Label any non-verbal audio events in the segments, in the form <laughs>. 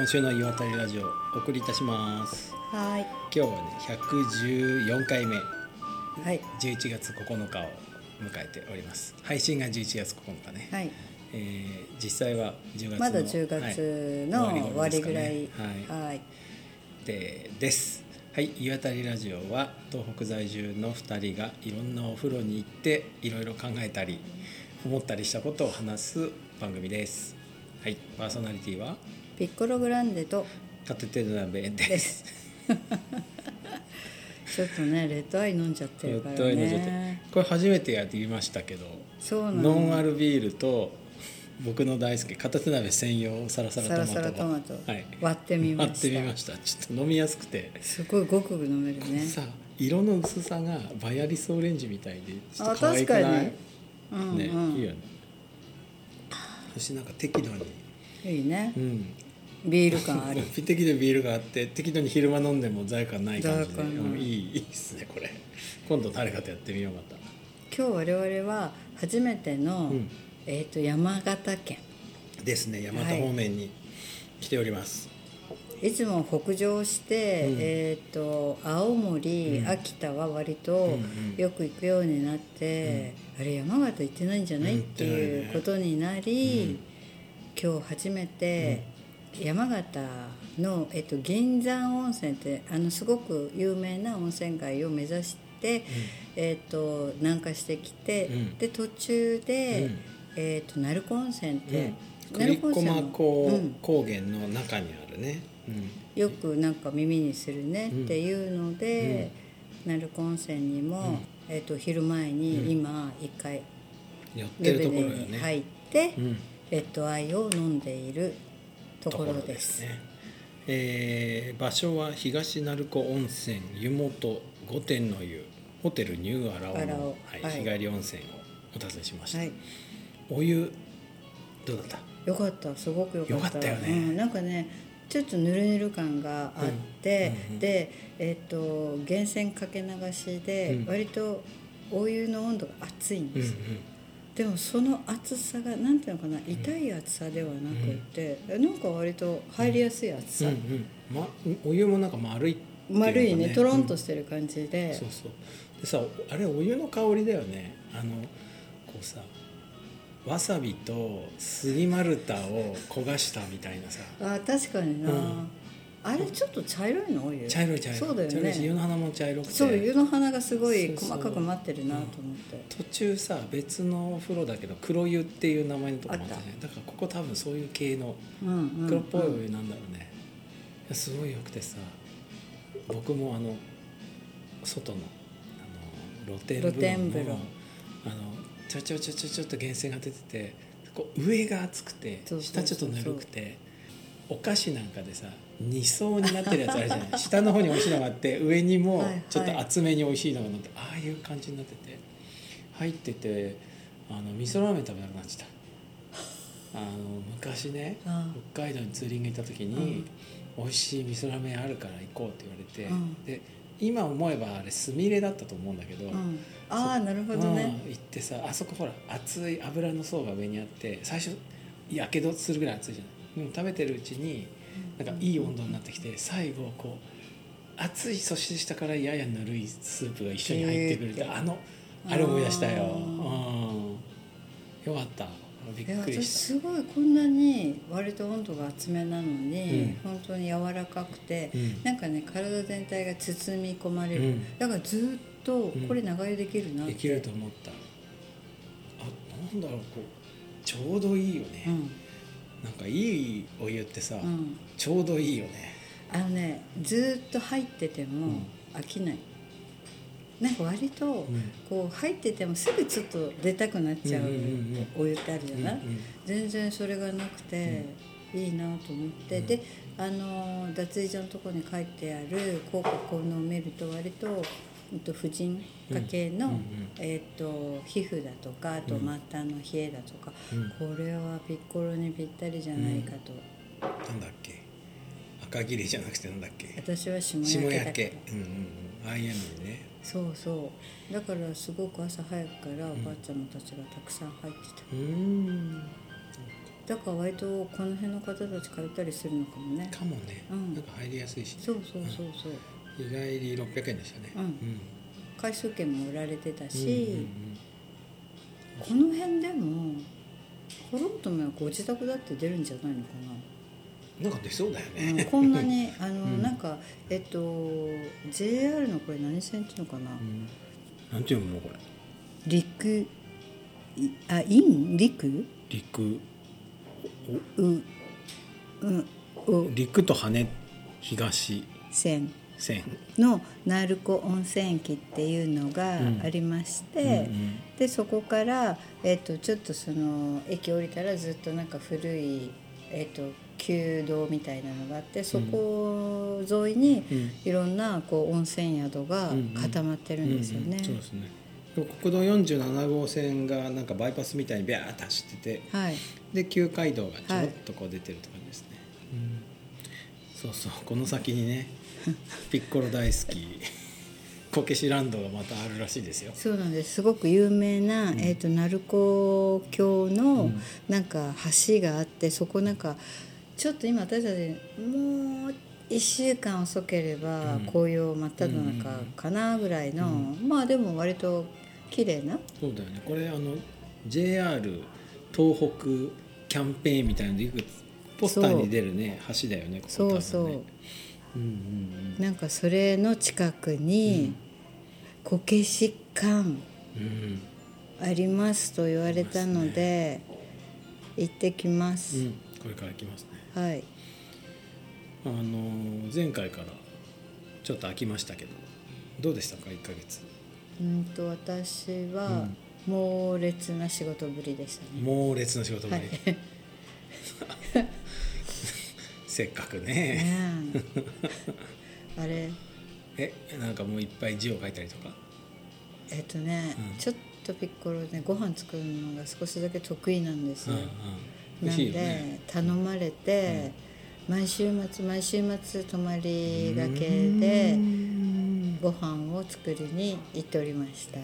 今週の岩谷ラジオお送りいたします。はい。今日はね114回目。はい。11月9日を迎えております。配信が11月9日ね、はい。えー実際は10月のまだ10月のはい。終わりぐらいはい。はい。でです。はい岩谷ラジオは東北在住の2人がいろんなお風呂に行っていろいろ考えたり思ったりしたことを話す番組です。はい。パーソナリティは？ピッコログランデと。片手鍋で。です。<laughs> ちょっとねレッドアイ飲んじゃってるからね。これ初めてやってみましたけどそうなの。ノンアルビールと僕の大好き片手鍋専用サラサラトマトはい、割ってみました。割ってみました。ちょっと飲みやすくて、すごいごくごく飲めるね。さ色の薄さがバイアリスオレンジみたいでちょっとあ可愛くない？確かにうん。ね、うんいいよね。そしてなんか適度に。いいね。うんビール感あり。適度にビールがあって適度に昼間飲んでも罪悪感ない感じで。い。うんいいいいっすねこれ。今度誰かとやってみようまた。今日我々は初めての、うん。えっ、と山形県。ですね山形方面に来ております、いつも北上して、うん。えー、と青森、うん。秋田は割とうんうん。よく行くようになって、あれ山形行ってないんじゃない、うんっていうことになり、今日初めて山形の、えっと銀山温泉ってあのすごく有名な温泉街を目指して、えっと南下してきて、うん。で途中で、うん。えっと鳴子温泉って、栗駒も高うん。高原の中にあるね、うん。よくなんか耳にするねうん。っていうので、鳴子温泉にも、うん。えー、と昼前に今一回寄って湯るところよ船にね、入って、うん。レッドアイを飲んでいるところです。ね。えー場所は東鳴子温泉湯本御殿の湯ホテルニューアラオの、オはいはい。日帰り温泉をお訪ねしました、はい、お湯どうだった？よかった。すごくよかった。よかったよね。うん、なんかねちょっとぬるぬる感があって、うんうんうん。で、えっと源泉かけ流しで、うん。割とお湯の温度が熱いんうんです、でもその熱さがなんていうのかな痛い熱さではなくて、なんか割と入りやすい熱さ、うんうん。うんま、お湯もなんか丸いっていうのか丸いねとろんとうんしてる感じで、そうそう。でさあれお湯の香りだよね。あのこうさわさびと杉丸太を焦がしたみたいなさ。あ確かにな、うんあれちょっと茶色いの茶色い茶色い。そうだよ茶色いし湯ねの花も茶色くて。そう湯の花がすごい細かく待ってるなと思って。途中さ別のお風呂だけど黒湯っていう名前のとこもあったねだからここ多分そういう系のうんうん黒っぽいお湯なんだろうね、いやすごいよくてさ僕もあの外のあの露天風呂のあのちょちょちょちょちょっと源泉が出ててこう上が熱くて下ちょっとぬるくてお菓子なんかでさ2層になってるやつあるじゃない。<laughs> 下の方に美味しいのがあって上にもはいはい。ちょっと厚めに美味しいのが乗って、ああいう感じになってて入っててあの味噌ラーメン食べなくなっちゃった。あの昔ねあ北海道にツーリング行った時に、美味しい味噌ラーメンあるから行こうって言われて、うん。で今思えばあれすみれだったと思うんだけど、うん、ああなるほどね、うん。行ってさあそこほら熱い油の層が上にあって最初やけどするぐらい熱いじゃない。でも食べてるうちになんかいい温度になってきて最後こう熱いそして下からややぬるいスープが一緒に入ってくるってへー。あのあれ思い出したよ、あうん、よかった。びっくりしすごいこんなに割と温度が厚めなのに、うん。本当に柔らかくて、うん。なんかね体全体が包み込まれる、うん。だからずっとこれ長湯できるなって、たできると思った。あなんだろうこうちょうどいいよね、うんなんかいいお湯ってさ、うん、ちょうどいいよね。あのねずっと入っててもうん。飽きない、なんか割とん。こう入っててもすぐちょっと出たくなっちゃううんうんうんお湯ってあるじゃない、うんうん。全然それがなくて、いいなと思って、うん。であの脱衣所のところに書いてある広告を見ると割と、と、婦人科系の、うんうんえっと、皮膚だとかあとうん。末端の冷えだとか、うん。これはピッコロにぴったりじゃないかと、なんだっけ？赤切れじゃなくてなんだっけ？私は下下焼けだ焼け。うんうんうん。ああいうのにね。そうそう。だからすごく朝早くからおばあちゃまたちがたくさん入ってた、うーん。だから割とこの辺の方たち通ったりするのかもね。かもね、うん。なんか入りやすいしそうそうそうそう日帰り600円でしたね。うん。回数券も売られてたうんし、この辺でも掘ろうと思えばご自宅だって出るんじゃないのかな。んか出そうだよな、うん、ね、こんなに <laughs> あの、うん。なんかえっと JR のこれ何線っていうのかな、うん。なんて読むのこれ？陸いあイン？陸？陸。ううんう。陸と羽東。線線。の鳴子温泉駅っていうのがうん。ありまして、うんうんでそこから、えっとちょっとその駅降りたらずっとなんか古い、えっと旧道みたいなのがあってそこ沿いにうん。いろんなこう温泉宿がうんうん。固まってるんですよね。うんうんそうですね。国道47号線がなんかバイパスみたいにビャーッと走っててはい、で旧街道がちょろっとこう出てるって感じですね、うんそうそうこの先にね <laughs> ピッコロ大好きこけしランドがまたあるらしいですよ。そうなんです。すごく有名な、えー、と鳴子橋のうん。なんか橋があってそこなんかちょっと今私たちもう1週間遅ければうん。紅葉真っ只中かなぐらいの、まあでも割と綺麗な。そうだよね。これあの JR 東北キャンペーンみたいなのでよくポスターに出るね橋だよねここそうそう、多分ね。うんうんなんかそれの近くにこけし館うん。うんありますと言われたので、行ってきます、うんこれから行きますね。はい。あのー前回からちょっと飽きましたけどどうでしたか1ヶ月？うんと私は猛烈な仕事ぶりでしたね、猛烈な仕事ぶり、はいせっかくね。あれ。<laughs> えなんかもういっぱい字を書いたりとか？えっとね、うん。ちょっとピッコロねご飯作るのが少しだけ得意なんですよ、うんうん。美なんでね。頼まれて、毎週末毎週末泊まりがけでうん。ご飯を作りに行っておりました。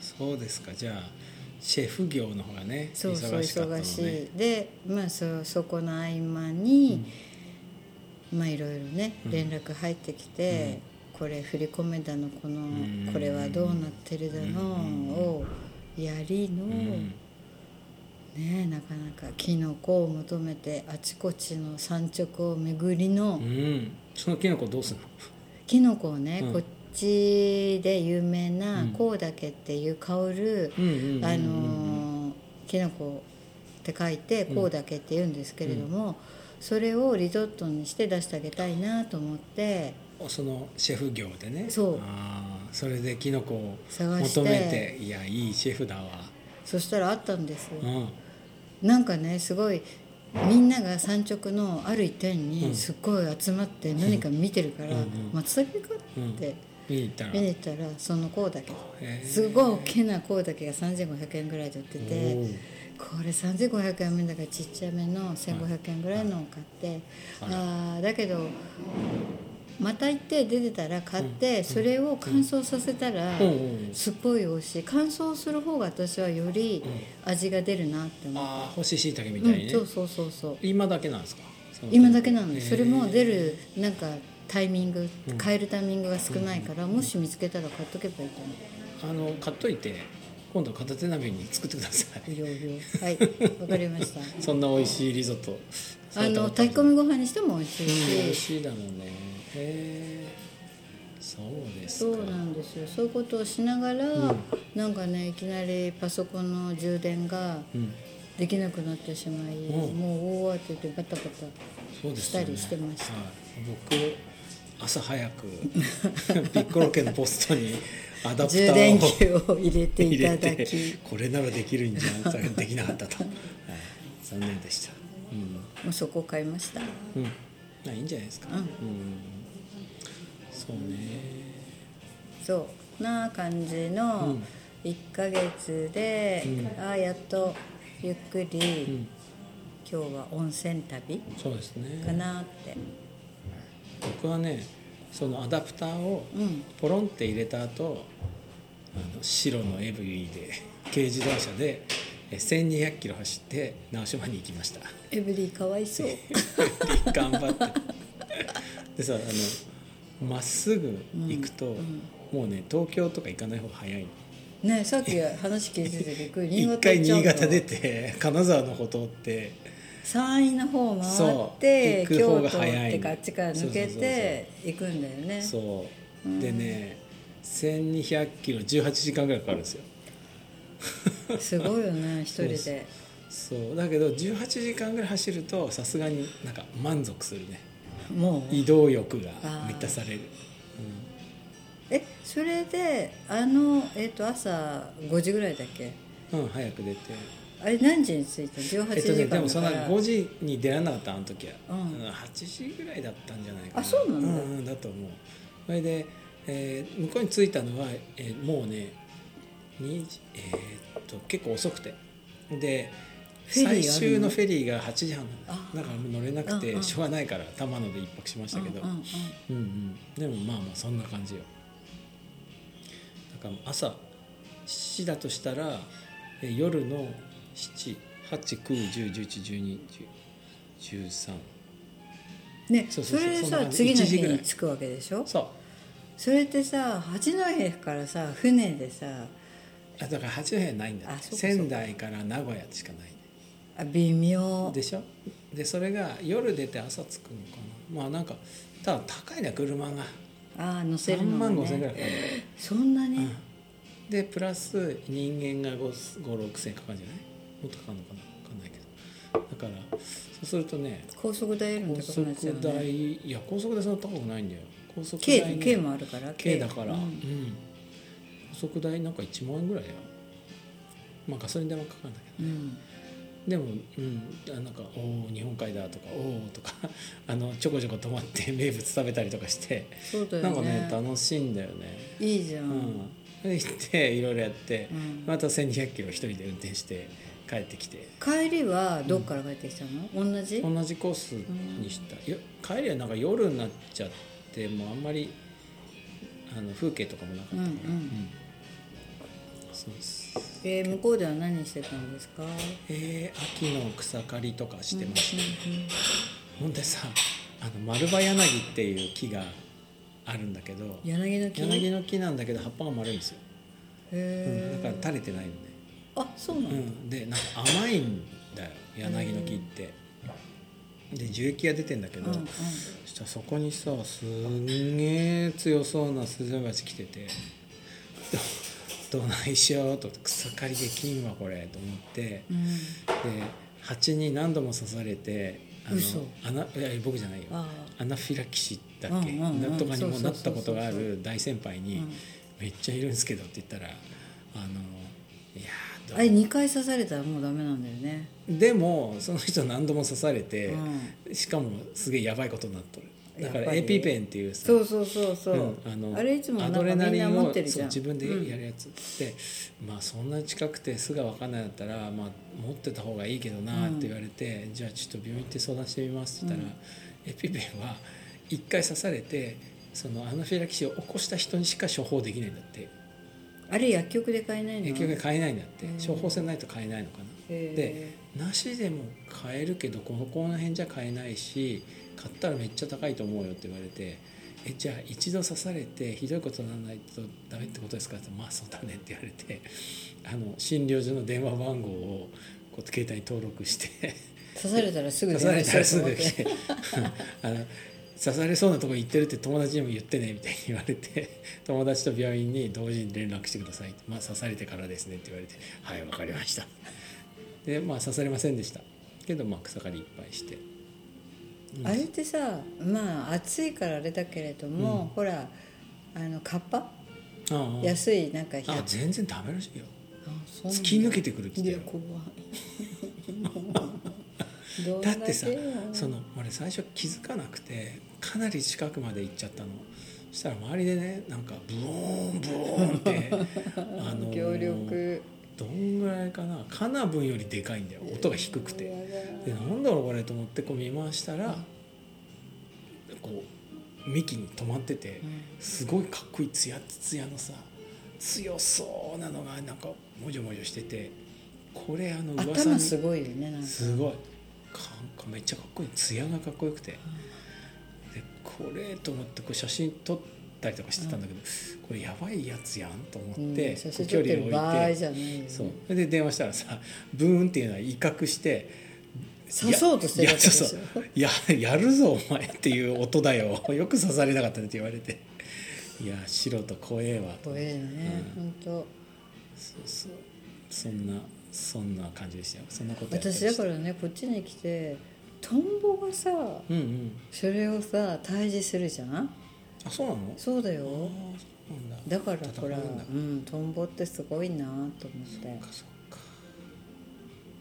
そうですか。じゃあシェフ業の方がねそうそう忙しい、ねでまあそそこの合間に、まあいろいろねうん。連絡入ってきて、これ振り込めだのこの、ん。これはどうなってるだのをやりの、うん。ねなかなかキノコを求めてあちこちの産直を巡りの、うん。そのキノコどうするの？キノコをね、うん。こで有名なうん。コウダケっていう香る、あのーキノコって書いてうん。コウダケって言うんですけれども、それをリゾットにして出してあげたいなと思ってそのシェフ業でね。そう。あーそれでキノコを求めていやいいシェフだわ。そしたらあったんですよ、うん。なんかねすごいみんなが産直のある一点うん。にすっごい集まって何か見てるからうんうん「松茸か?」って見に行ったら見に行ったらそのコウダケへー。すごい大きなコウダケが3500円ぐらいで売っておてーこれ3500円目だからちっちゃめの1500円ぐらいのを買ってああだけどまた行って出てたら買ってそれを乾燥させたらすっごい美味しい。乾燥する方が私はより味が出るなって思うああ干し椎茸みうたいにね、んそうそうそうそう。今だけなんですか？今だけなのへー。それも出るなんかタイミングうん。買えるタイミングが少ないからもし見つけたら買っとけばいいと思う。あの買っといて今度片手鍋に作ってください。いろいろはい。<laughs> わかりました。そんな美味しいリゾット。さあの炊き込みご飯にしても美味しいうん美味し、しいだろうね。へえそうですか。そうなんですよ。そういうことをしながら、うん。なんかねいきなりパソコンの充電がうん。できなくなってしまい、うん。もう大慌てでバタバタしたりしてました。はい、僕朝早く <laughs> ピッコロ家のポストにアダプタ充電ーを器を入れていただてき。これならできるんじゃんそれができなかったと、<laughs> はい、残念でした。うん。もうそこを買いました。うん、まあいいんじゃないですか。うん。そうね。そうな感じうのん。1ヶ月で、うん。ああやっとゆっくり、うん、今日は温泉旅そうですね。かなって僕はね、そのアダプターをうん。ポロンって入れた後、あの白のエブリィで <laughs> 軽自動車でえ1200キロ走って直島に行きました。エブリィかわいそう。頑張って。でさあのまっすぐ行くと、もうね東京とか行かない方が早い。のねさっき話聞いててびっくり。<laughs> 新一潟回新潟出て金沢の方通って山陰の方回そって京都ってかあっちから抜けて行くんだよね。そう。でね1200キロ18時間ぐらいかかるんですよ。すごいよね <laughs> 一人で。そうだけど18時間ぐらい走るとさすがになんか満足するね。もう？移動欲が満たされる、えそれであの、えっと朝5時ぐらいだっけ？うんうん、早く出てあれ何時に着いた18えっとでもそんな5時に出られなかったあの時は、うん。8時ぐらいだったんじゃないかな。あそうなんだ。うんうんだと思う。それで、えー向こうに着いたのは、えーもうね2時えーっと結構遅くて。で最終のフェリーが8時半なんだ。あ。だからもう乗れなくてしょうがないから玉野で一泊しましたけど、うんうんうん。うんうん、でもまあまあそんな感じよ。だから朝7時だとしたらえ夜の78910111213ねそそうそうそうれでさ次の1時日に着くわけでしょ？そう。それってさ八戸からさ船でさあだから八戸はないんだあそうかそうか。仙台から名古屋しかない。あ微妙。でしょ？でそれが夜出て朝着くのかな。まあなんかただ高いね車が。ああ乗せ3るのが、万5千円ぐらね、いかかるそんなに、うん。でプラス人間が56千円かかるんじゃない？もっとかかるのかな分かんないけど。だからそうするとね高速代よりも高速ね代いや高速代そんな高くないんだよ。高速代 K, ね K もあるから K だから、ううん。ん高速代なんか1万円ぐらいだよまあガソリン代もかかるんだけどうん。でも、うん、あなんか「おお日本海だ」とか「おお」とかあのちょこちょこ泊まって <laughs> 名物食べたりとかして、そうだよね。なんかね楽しいんだよね。いいじゃん、うん。で行っていろいろやって、うん。また1200キロ一人で運転して帰ってきて。帰りはどっから帰ってきたの、同じ？同じコースにした、いや帰りはなんか夜になっちゃってもうあんまりあの風景とかもなかったから、うんうん。そうです。えー向こうでは何してたんですか？えー秋の草刈りとかしてました、ほんでさあの丸葉柳っていう木があるんだけど。柳の木？柳の木なんだけど葉っぱが丸いんですよ、うん、へだから垂れてないのねあそうなの、うん、でなんか甘いんだよ。柳の木って。で樹液が出てんだけど、うんうん。そしたらそこにさすんげえ強そうなスズメバチ来ててど <laughs> どないしようと。草刈りできんわこれと思って。うん。で蜂に何度も刺されてあの嘘。アナいや僕じゃないよ。あアナフィラキシーだっけ、うんうんうん。とかにもなったことがある大先輩にうん「めっちゃいるんですけど」って言ったら「あのいやーあれ2回刺されたらもうダメなんだよね。でもその人何度も刺されて、うしかもすげえやばいことになっとる。だからエピペンっていうさそうそうそうそう、うんあのあれいつもアドレナリンを自分でやるやつで、まあそんな近くてすぐ分かんないんだったら、まあ、持ってた方がいいけどなって言われて、じゃあちょっと病院行って相談してみますって言ったら、エピペンは1回刺されてそのアナフィラキシーを起こした人にしか処方できないんだってあれ薬局で買えないの？結局買えないんだって。処方箋ないと買えないのかな。でなしでも買えるけどこのこの辺じゃ買えないし買ったらめっちゃ高いと思うよって言われて「えじゃあ一度刺されてひどいことにならないとダメってことですか?」って「まあそうだね」って言われてあの診療所の電話番号をこう携帯に登録して。刺されたらすぐ <laughs> 刺されたらすぐ電話して。<laughs> あの刺されそうなとこ行ってるって友達にも言ってねみたいに言われて <laughs> 友達と病院に同時に連絡してください。まあ、刺されてからですねって言われて「<laughs> はい分かりました」<laughs> でまあ刺されませんでした。けど、まあ、草刈りいっぱいして。うあれってさまあ暑いからあれだけれども、ほらあのカッパ？安いなんかあ100全然ダメらしいよ突き抜けてくるってい言ってや怖だってさその俺最初気づかなくてかなり近くまで行っちゃったの。そしたら周りでねなんかブーンブーンって <laughs> あのー協力。どんぐらいかな。カナブンよりでかいんだよ。音が低くて。でなんだろうこれと思ってこう見回したらこう幹に止まっててすごいかっこいいツヤツヤのさ強そうなのがなんかもじょもじょしててこれあの噂に頭すごいよねなんか。すごい。かめっちゃかっこいい。艶がかっこよくて、でこれと思ってこう写真撮ったりとかしてたんだけど、これやばいやつやんと思うんって、う真撮ってる場合じてゃないよ。ねそう。それで電話したらさブーンっていうのは威嚇して刺そうとしてるわけでしょ。いやややるぞお前っていう音だよ。<laughs> よく刺されなかったねって言われて。いや素人怖えわと。怖えよね、うん。本当。そうそう。そんなそんな感じでしたよ。そんなこと私だからねこっちに来てトンボがさうんうん。それをさ退治するじゃん？あそうなの？そうだよ。だ。だからほら戦うんトンボってすごいなと思って。そっかそっか。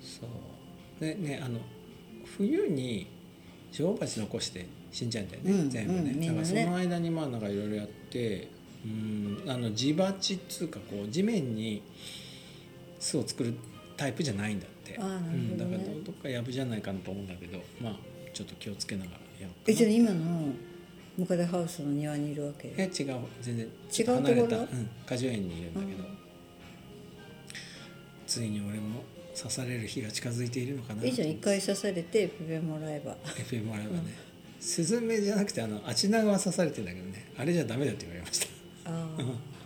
そう。でねあの冬に女王蜂残して死んじゃうんだよね、うん全部ね,、うんね。だからその間にまあなんかいろいろやってうんあの地鉢っつうかこう地面に巣を作るタイプじゃないんだって。ね。うん、だからどどっかやぶじゃないかなと思うんだけどまあちょっと気をつけながらやろうかえなじゃあ今のムカデハウスの庭にいるわけ？え違う。全然違うと離れた、うん、果樹園にいるんだけど、ついに俺も刺される日が近づいているのかないいじゃん一回刺されてペペもらえば。FM もらえばね、スズメじゃなくてあのアチナグは刺されてんだけどね。あれじゃダメだって言われました。ああ <laughs>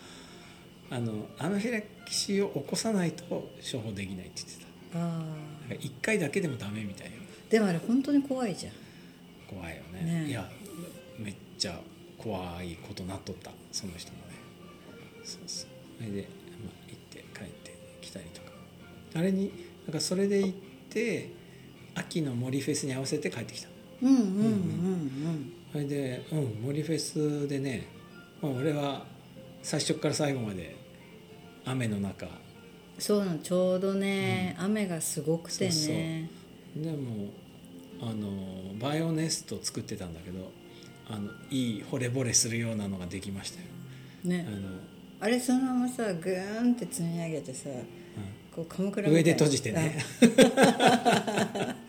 あのアナフィラキシーを起こさないと処方できないって言ってた。ああだから1回だけでもダメみたいよでもあれ本当に怖いじゃん。怖いよね。ね。いやめっちゃ怖いことなっとった。その人もね。そうそう。それで、まあ、行って帰ってきたりとか。あれになんかそれで行って秋の森フェスに合わせて帰ってきた。うんうんうんうん。それでうん森フェスでね、まあ、俺は最初から最後まで雨の中。そうなのちょうどね、雨がすごくてね。でもあのバイオネスト作ってたんだけどあのいい惚れ惚れするようなのができましたよ。ね。あの、あれそのままさグーンって積み上げてさこう鎌倉みたいな。上で閉じてね。<laughs>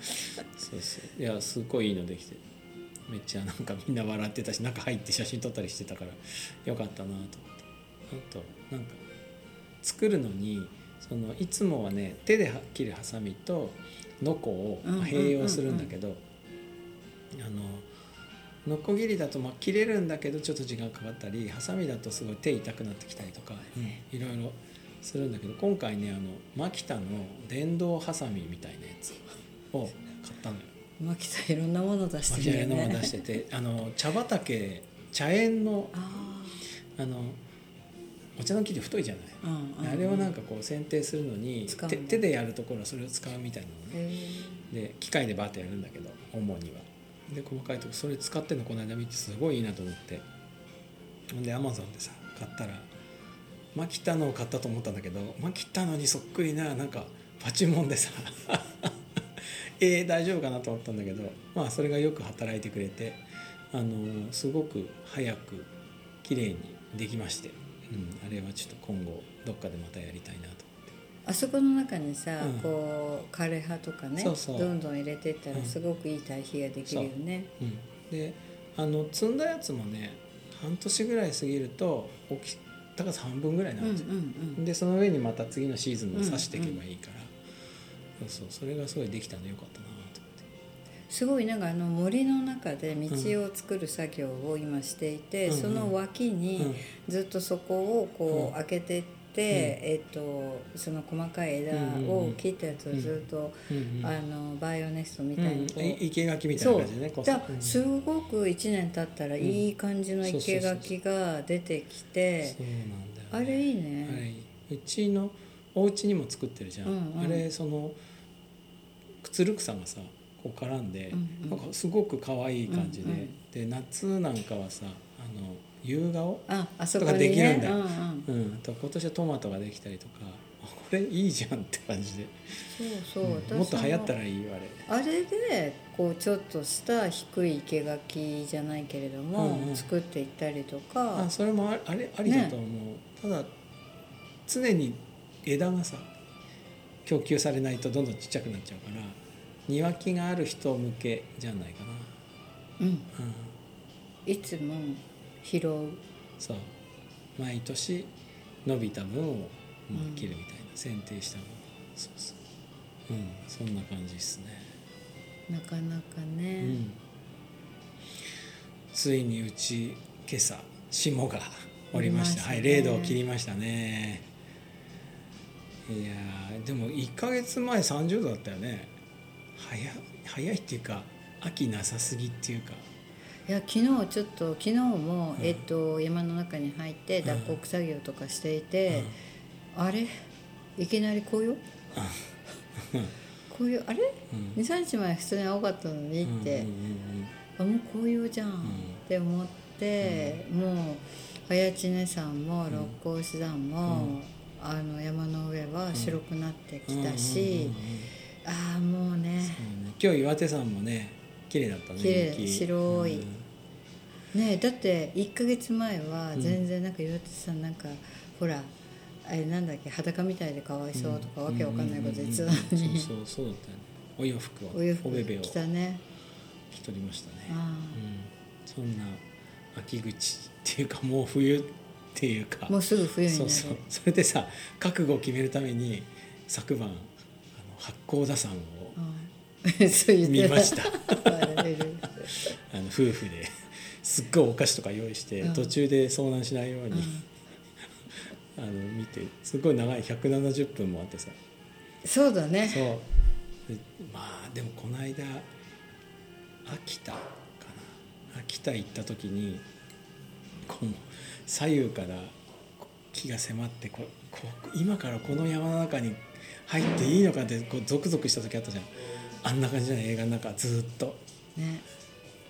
そうそう。いやすごいいいのできて。めっちゃなんかみんな笑ってたし中入って写真撮ったりしてたからよかったなと思って。あとなんか作るのにそのいつもはね手で切るハサミとノコを併用するんだけどあのノコギリだとまあ切れるんだけどちょっと時間かかったりハサミだとすごい手痛くなってきたりとか、いろいろするんだけど今回ねあのマキタの電動ハサミみたいなやつを買ったのよ。マキさんいろんなもの出しマてるよキタのもね出しててあの茶畑茶園のああのお茶の木で太いじゃない。あ、うんうん、あれをなんかこう剪定するのに手手でやるところはそれを使うみたいなのね。へで機械でバーってやるんだけど主には。で細かいとこそれ使ってんのこの間見てすごいいいなと思って。ほんでアマゾンでさ買ったらマキタのを買ったと思ったんだけどマキタのにそっくりななんかパチモンでさ <laughs> えー、大丈夫かなと思ったんだけどまあそれがよく働いてくれてあのすごく早く綺麗にできまして、うん、あれはちょっと今後どっかでまたやりたいなと思って。あそこの中にさ、うん。こう枯葉とかねどんどん入れていったらうん。すごくいい堆肥ができるよね、う。ん、であの積んだやつもね半年ぐらい過ぎると大き高さ半分ぐらいにうん、うんなるじゃん、うん。でその上にまた次のシーズンを刺していけばいいから、そうそう。それがすごいできたのよかったなすごいなんかあの森の中で道を作る作業を今していて、うんその脇にずっとそこをこうん。う開けてって、えっとその細かい枝を切ったやつをずっと、うんうんあのバイオネストみたいに。こう、うん、い生垣みたいな感じでねこだう。んすごく1年経ったらいい感じの生垣が出てきてあれいいね。いい。うちのお家にも作ってるじゃん、うんうん。あれそのつる草がさこう絡んで、うんうん。なんかすごく可愛い感じで、うんうん。で夏なんかはさあの夕顔ああそことかできるんだ。ようんうん、うん、と今年はトマトができたりとかあこれいいじゃんって感じで、そうそう、うん。もっと流行ったららいいよあれ。あれでこうちょっとした低い生垣じゃないけれども、うんうん。作っていったりとか。あそれもああれありだと思う、ただ常に枝がさ供給されないとどんどんちっちゃくなっちゃうから庭木がある人向けじゃないかな、うん、うん、いつも拾う。そう。毎年伸びた分を、まうんあ、切るみたいな剪定した分。そうそう。うん。そんな感じですね、なかなかね、うん、ついにうち今朝霜が降りましたはい降りました。ね0度を切りましたね。いやーでも1ヶ月前30度だったよね早い早いっていうか秋なさすぎっていうか。いや昨日ちょっと昨日も、うん。えっと、山の中に入ってうん。脱穀作業とかしていて、あれ？いきなり紅葉紅葉あれ？うん。23日前普通に青かったのにって、うんうんあもう紅葉じゃん、ん。って思って、もう早知根山も六甲山も、あの山の上は白くなってきたし、うんうんうんうね。今日岩手山もね綺麗だったね綺麗雪。白い。うん。ねえだって1か月前は全然なんか岩手さんなんか、ほらあれなんだっけ裸みたいでかわいそうとか、わけわかんないこと言ってたのに、そうそうそうだったよね。お洋服をお洋服べべを着たね。着とりましたね、あうん、そんな秋口っていうかもう冬っていうか。あもうすぐ冬になる。そうそう。それでさ覚悟を決めるために昨晩八甲田山を見ました。<laughs> <laughs> あの夫婦ですっごいお菓子とか用意して、うん。途中で遭難しないように、<laughs> あの見てすごい長い170分もあってさ。そうだね。そう。でまあでもこの間秋田かな。秋田行った時にこう左右から木が迫ってここ今からこの山の中に入っていいのかってこうゾクゾクした時あったじゃん。あんな感じじゃない？映画の中ずーっと。ね。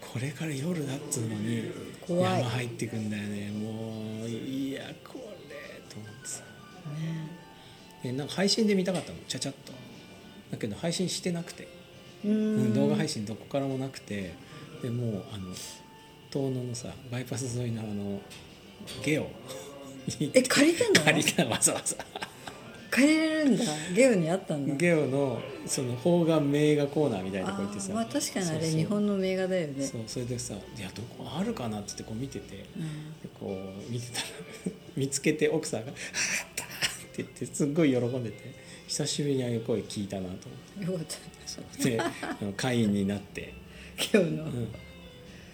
これから夜だっつうのに山入ってくんだよね。もういやこれと思ってさ。ね。でなんか配信で見たかったの。ちゃちゃっと。だけど配信してなくて。ううん。ん動画配信どこからもなくて。でもうあの遠野のさバイパス沿いのあのゲオ。にえ借り <laughs> たの？借りたわざわざ借りれるんだゲオにあったんだ。ゲオのその方眼名画コーナーみたいなとあこ行ってさ。ーまあ確かにあれ日本の名画だよね。そうそれでさ「いやどこあるかな?」っつってこう見ててでうんこう見てたら見つけて奥さんが「あった!」って言ってすっごい喜んでて久しぶりにああいう声聞いたなと思よかった。ってで会員になって、ゲオの、うん、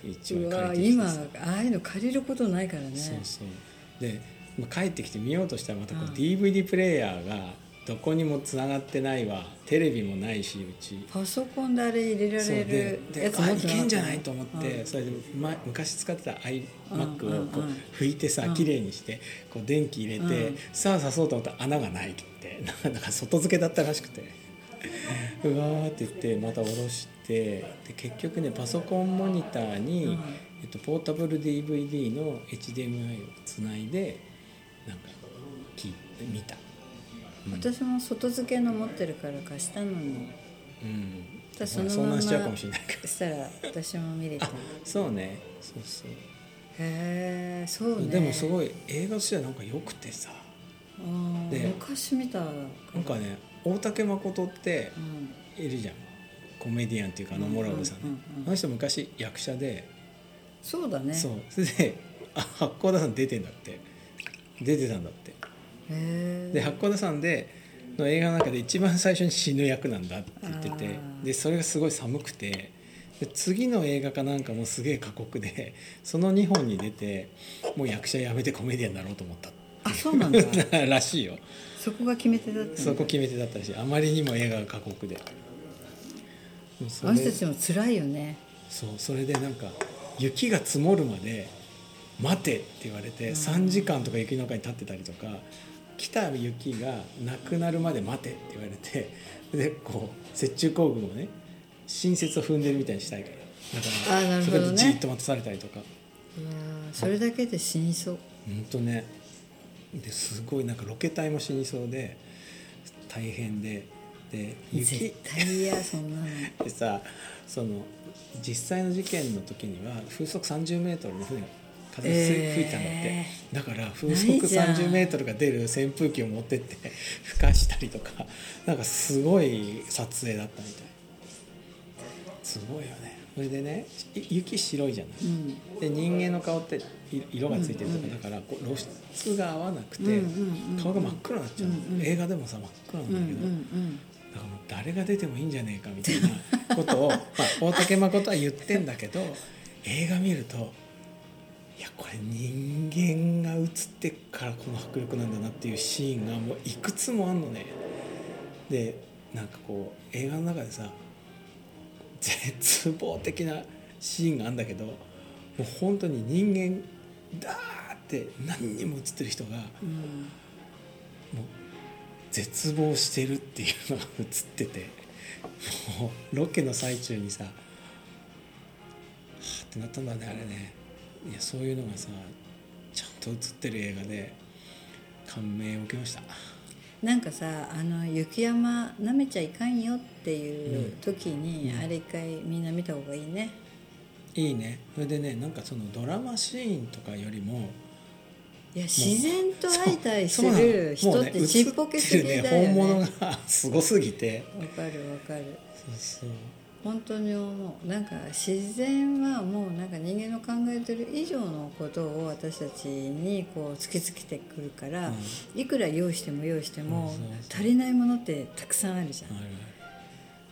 一うわ枚借りてきて今さああいうの借りることないからね。そうそう。で、まあ、帰ってきて見ようとしたらまたこううん。DVD プレイヤーがどこにもつながってないわ。テレビもないしうち。パソコンであれ入れられででるやつあ持ってなかったいけんじゃない？と思って、うん。それで、ま、昔使ってた iMac をこううん拭いてさうん。綺麗にしてこう電気入れて、うん。さあ刺そうと思ったら穴がないって <laughs> なんか外付けだったらしくて。うわーって言ってまた下ろしてで結局ねパソコンモニターに、うん。えっと、ポータブル DVD の HDMI をつないでなんか聞いて見た、うん。私も外付けの持ってるから貸したのに。うん、その遭まま難しちゃうかもしれないから。そしたら私も見れた。あそうね。そうそう。へえそうね。でもすごい映画としてはなんか良くてさ。あ昔見たなんかね大竹誠ってうん。いるじゃん。コメディアンっていうかあのモラブさんね、うんうん。うん。あの人昔役者で、そうだね。そう。それであ八甲田山出てんだって出てたんだって。で八甲田山での映画の中で一番最初に死ぬ役なんだって言っててでそれがすごい寒くてで次の映画かなんかもすげえ過酷でその2本に出てもう役者辞めてコメディアンになろうと思った。あそうなんだ。<laughs> らしいよ。そこが決め手だったそこ決め手だったしあまりにも映画が過酷で。もうそれあの人たちも辛いよね。そうそれでなんか雪が積もるまで待てって言われて3時間とか雪の中に立ってたりとか来た雪がなくなるまで待てって言われてでこう雪中行軍をね新雪を踏んでるみたいにしたいから。だからあーなるそほどね。こでじーっと待たされたりとか。うわーそれだけで死にそう。ほんとね。ですごいなんかロケ隊も死にそうで大変で。で絶雪対嫌そんなの。<laughs> でさその実際の事件の時には風速30メートルの風風がえー吹いたんだって、だから風速ないじゃん30メートルが出る扇風機を持ってって吹かしたりとかなんかすごい撮影だったみたい。すごいよね。それでねい雪白いじゃない、うん。で人間の顔ってい色がついてるとか、だからこう露出が合わなくて、うんうんうん顔が真っ黒になっちゃうの、うんうん。映画でもさ真っ黒なんうんうんだけど、だからもう誰が出てもいいんじゃねえかみたいなことを、まあ、大竹誠は言ってんだけど <laughs> 映画見るといやこれ人間が映ってっからこの迫力なんだなっていうシーンがもういくつもあんのね。でなんかこう映画の中でさ絶望的なシーンがあるんだけどもう本当に人間だーって何人も映ってる人がもう絶望してるっていうのが映っててもうロケの最中にさはあってなったんだねあれねいやそういうのがさちゃんと映ってる映画で感銘を受けました。なんかさあの雪山なめちゃいかんよっていう時に、うん。あれ一回みんな見た方がいいね。いいね。それでねなんかそのドラマシーンとかよりもいや自然と相対する人ってちっぽけすぎだよ映ってるね本物ねがすごすぎて。わかるわかる。そうそう本当に思うなんか自然はもうなんか人間の考えてる以上のことを私たちにこう突きつけてくるから、いくら用意しても用意しても足りないものってたくさんあるじゃん。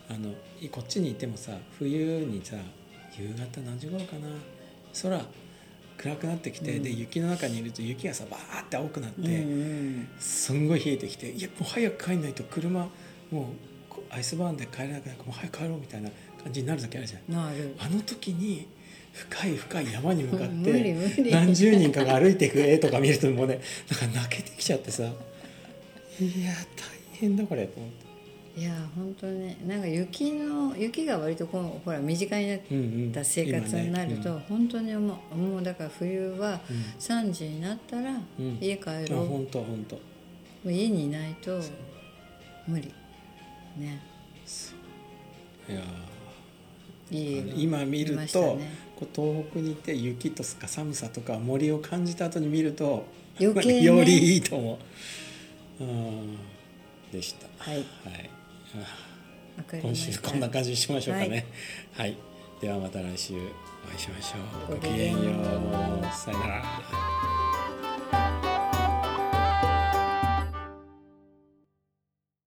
あのいこっちにいてもさ冬にさ夕方何時頃かな。空暗くなってきて、うん。で雪の中にいると雪がさバーって青くなって、うんうん。すんごい冷えてきていやもう早く帰んないと車もうこアイスバーンで帰れなくなるもう早く帰ろうみたいな感じになる時あるじゃん。なる。あの時に深い深い山に向かって何十人かが歩いていく絵とか見るともうねなんか泣けてきちゃってさ。いや大変だこれと思って。いや本当にねなんか雪の雪が割とこうほら身近になっうんうんた生活になると、今ね本当に思うもう。だから冬はうん。3時になったらうん。家帰うん、ろう、もあ本当本当。う家にいないと無理ね。いやいい今見ると、ね。こう東北に行って雪とか寒さとか森を感じた後に見ると余計ね。<laughs> よりいいと思う。うん。でした。はい。はい。今週こんな感じにしましょうかね。はい、ではまた来週お会いしましょう。ごきげんよう。さよなら